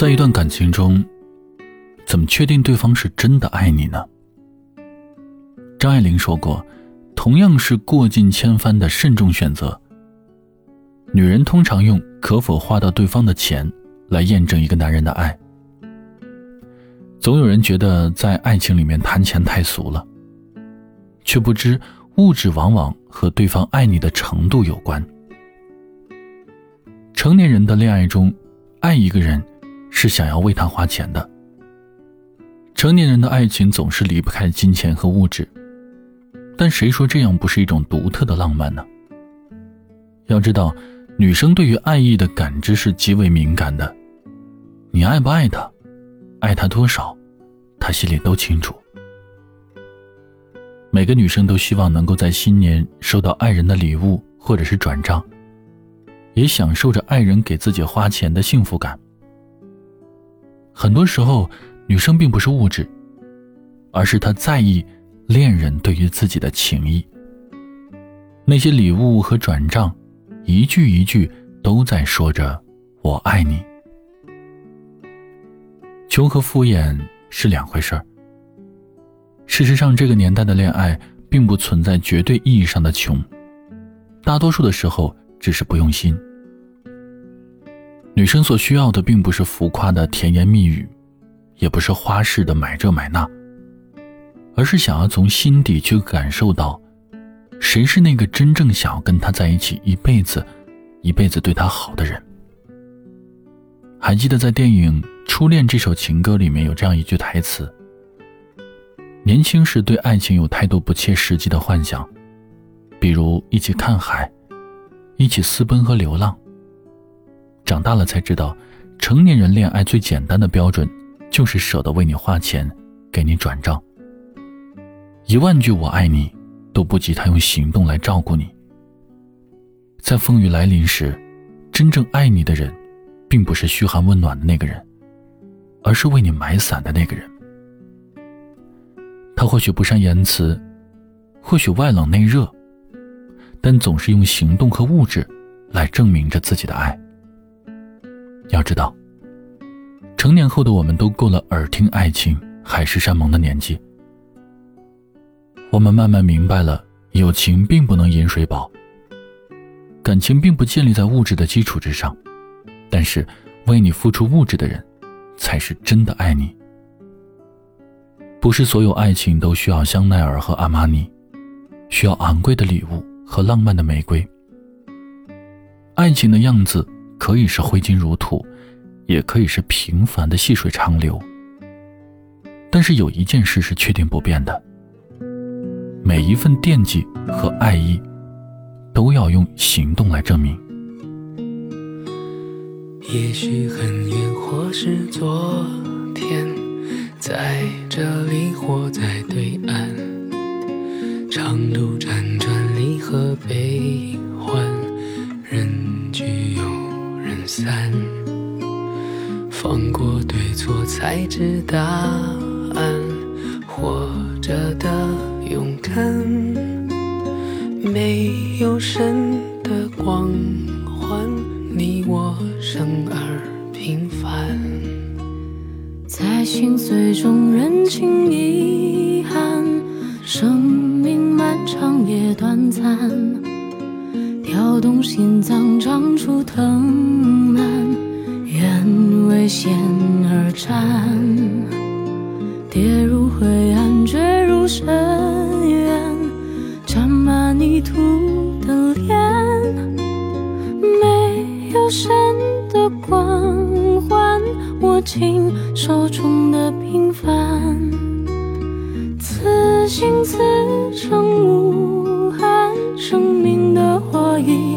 在一段感情中，怎么确定对方是真的爱你呢？张爱玲说过：“同样是过尽千帆的慎重选择，女人通常用可否花到对方的钱来验证一个男人的爱。总有人觉得在爱情里面谈钱太俗了，却不知物质往往和对方爱你的程度有关。成年人的恋爱中，爱一个人。”是想要为他花钱的。成年人的爱情总是离不开金钱和物质，但谁说这样不是一种独特的浪漫呢？要知道，女生对于爱意的感知是极为敏感的。你爱不爱他，爱他多少，她心里都清楚。每个女生都希望能够在新年收到爱人的礼物或者是转账，也享受着爱人给自己花钱的幸福感。很多时候，女生并不是物质，而是她在意恋人对于自己的情谊。那些礼物和转账，一句一句都在说着“我爱你”。穷和敷衍是两回事儿。事实上，这个年代的恋爱并不存在绝对意义上的穷，大多数的时候只是不用心。女生所需要的并不是浮夸的甜言蜜语，也不是花式的买这买那，而是想要从心底去感受到，谁是那个真正想要跟他在一起一辈子、一辈子对他好的人。还记得在电影《初恋》这首情歌里面有这样一句台词：“年轻时对爱情有太多不切实际的幻想，比如一起看海，一起私奔和流浪。”长大了才知道，成年人恋爱最简单的标准，就是舍得为你花钱，给你转账。一万句我爱你，都不及他用行动来照顾你。在风雨来临时，真正爱你的人，并不是嘘寒问暖的那个人，而是为你买伞的那个人。他或许不善言辞，或许外冷内热，但总是用行动和物质，来证明着自己的爱。要知道，成年后的我们都过了耳听爱情、海誓山盟的年纪。我们慢慢明白了，友情并不能饮水饱，感情并不建立在物质的基础之上。但是，为你付出物质的人，才是真的爱你。不是所有爱情都需要香奈儿和阿玛尼，需要昂贵的礼物和浪漫的玫瑰。爱情的样子。可以是挥金如土，也可以是平凡的细水长流。但是有一件事是确定不变的：每一份惦记和爱意，都要用行动来证明。也许很远，或是昨天，在这里或在对岸，长路辗转，离合悲放过对错，才知答案。活着的勇敢，没有神的光环，你我生而平凡，在心碎中认清遗憾。生命漫长也短暂。跳动心脏，长出藤蔓，为险而战。跌入灰暗，坠入深渊，沾满泥土的脸，没有神的光环，握紧手中的平凡，此心此生无憾，生命的。火已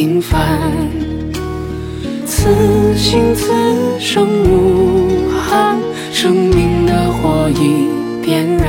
平凡，此心此生无憾，生命的火已点燃。